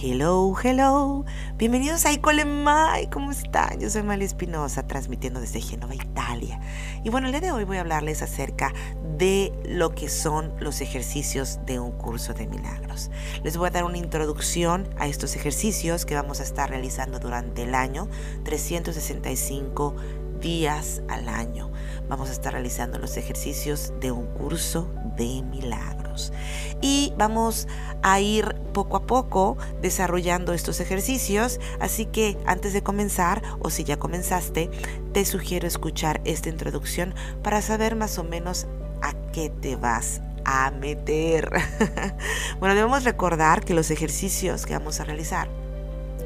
Hello, hello. Bienvenidos a Icolemai. ¿Cómo están? Yo soy Mali Espinosa, transmitiendo desde Genova, Italia. Y bueno, el día de hoy voy a hablarles acerca de lo que son los ejercicios de un curso de milagros. Les voy a dar una introducción a estos ejercicios que vamos a estar realizando durante el año, 365 días al año. Vamos a estar realizando los ejercicios de un curso de milagros. Y vamos a ir poco a poco desarrollando estos ejercicios. Así que antes de comenzar, o si ya comenzaste, te sugiero escuchar esta introducción para saber más o menos a qué te vas a meter. bueno, debemos recordar que los ejercicios que vamos a realizar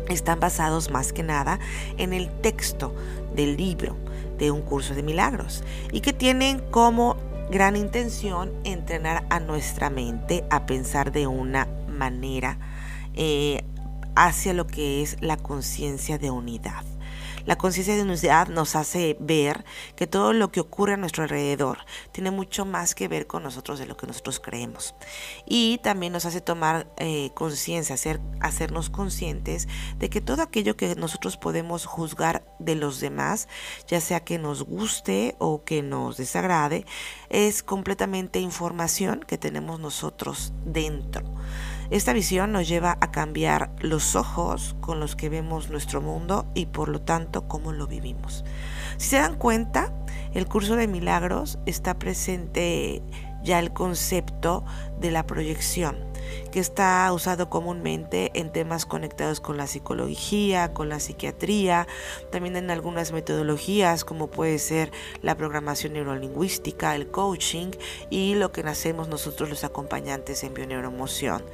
están basados más que nada en el texto del libro de un curso de milagros y que tienen como gran intención entrenar a nuestra mente a pensar de una manera eh, hacia lo que es la conciencia de unidad. La conciencia de unidad nos hace ver que todo lo que ocurre a nuestro alrededor tiene mucho más que ver con nosotros de lo que nosotros creemos. Y también nos hace tomar eh, conciencia, hacer, hacernos conscientes de que todo aquello que nosotros podemos juzgar de los demás, ya sea que nos guste o que nos desagrade, es completamente información que tenemos nosotros dentro. Esta visión nos lleva a cambiar los ojos con los que vemos nuestro mundo y por lo tanto cómo lo vivimos. Si se dan cuenta, el curso de milagros está presente ya el concepto de la proyección que está usado comúnmente en temas conectados con la psicología, con la psiquiatría, también en algunas metodologías como puede ser la programación neurolingüística, el coaching y lo que nacemos nosotros los acompañantes en bioneuromoción.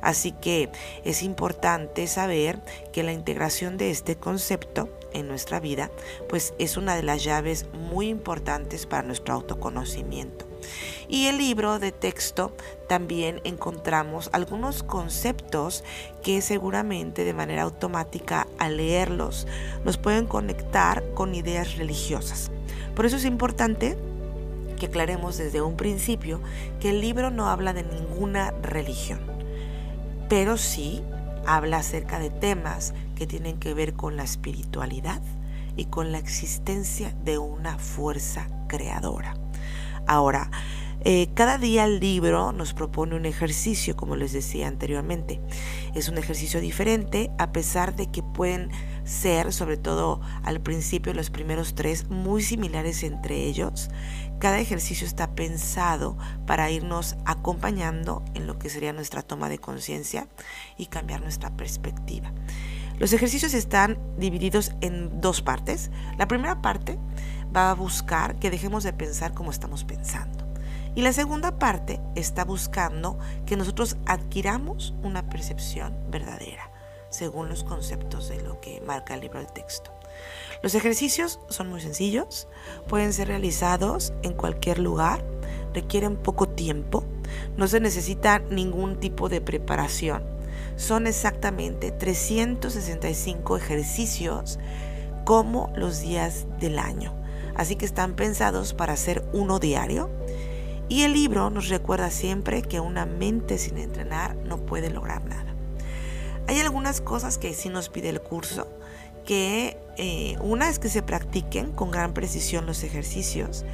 Así que es importante saber que la integración de este concepto en nuestra vida pues es una de las llaves muy importantes para nuestro autoconocimiento. Y el libro de texto también encontramos algunos conceptos que seguramente de manera automática al leerlos nos pueden conectar con ideas religiosas. Por eso es importante que aclaremos desde un principio que el libro no habla de ninguna religión, pero sí habla acerca de temas que tienen que ver con la espiritualidad y con la existencia de una fuerza creadora. Ahora, eh, cada día el libro nos propone un ejercicio, como les decía anteriormente. Es un ejercicio diferente, a pesar de que pueden ser, sobre todo al principio, los primeros tres, muy similares entre ellos. Cada ejercicio está pensado para irnos acompañando en lo que sería nuestra toma de conciencia y cambiar nuestra perspectiva. Los ejercicios están divididos en dos partes. La primera parte va a buscar que dejemos de pensar como estamos pensando. Y la segunda parte está buscando que nosotros adquiramos una percepción verdadera, según los conceptos de lo que marca el libro de texto. Los ejercicios son muy sencillos, pueden ser realizados en cualquier lugar, requieren poco tiempo, no se necesita ningún tipo de preparación. Son exactamente 365 ejercicios como los días del año. Así que están pensados para hacer uno diario y el libro nos recuerda siempre que una mente sin entrenar no puede lograr nada. Hay algunas cosas que sí nos pide el curso, que eh, una es que se practiquen con gran precisión los ejercicios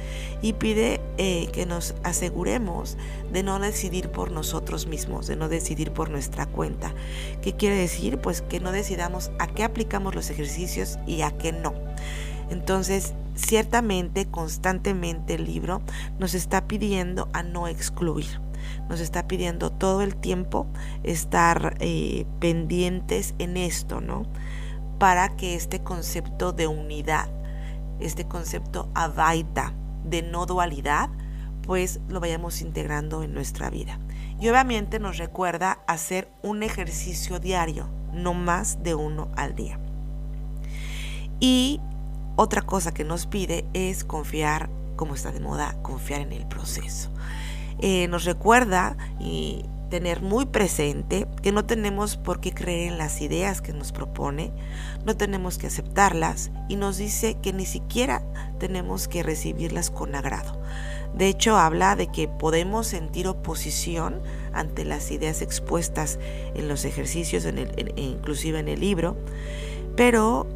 y pide eh, que nos aseguremos de no decidir por nosotros mismos, de no decidir por nuestra cuenta. ¿Qué quiere decir? Pues que no decidamos a qué aplicamos los ejercicios y a qué no. Entonces, ciertamente, constantemente el libro nos está pidiendo a no excluir. Nos está pidiendo todo el tiempo estar eh, pendientes en esto, ¿no? Para que este concepto de unidad, este concepto avaita de no dualidad, pues lo vayamos integrando en nuestra vida. Y obviamente nos recuerda hacer un ejercicio diario, no más de uno al día. Y otra cosa que nos pide es confiar, como está de moda, confiar en el proceso. Eh, nos recuerda y tener muy presente que no tenemos por qué creer en las ideas que nos propone, no tenemos que aceptarlas y nos dice que ni siquiera tenemos que recibirlas con agrado. De hecho, habla de que podemos sentir oposición ante las ideas expuestas en los ejercicios, inclusive en el libro, pero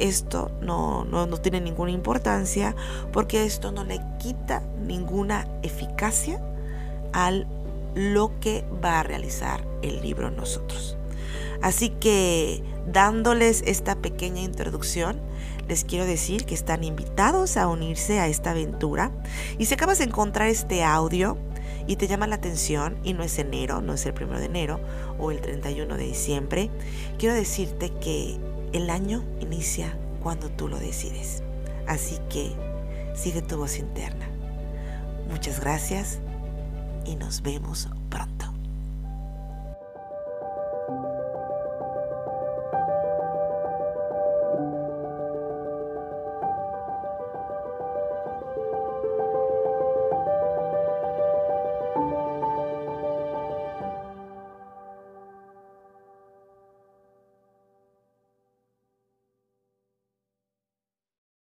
esto no, no, no tiene ninguna importancia porque esto no le quita ninguna eficacia al lo que va a realizar el libro nosotros. Así que dándoles esta pequeña introducción, les quiero decir que están invitados a unirse a esta aventura. Y si acabas de encontrar este audio y te llama la atención y no es enero, no es el primero de enero o el 31 de diciembre, quiero decirte que el año inicia cuando tú lo decides. Así que sigue tu voz interna. Muchas gracias y nos vemos.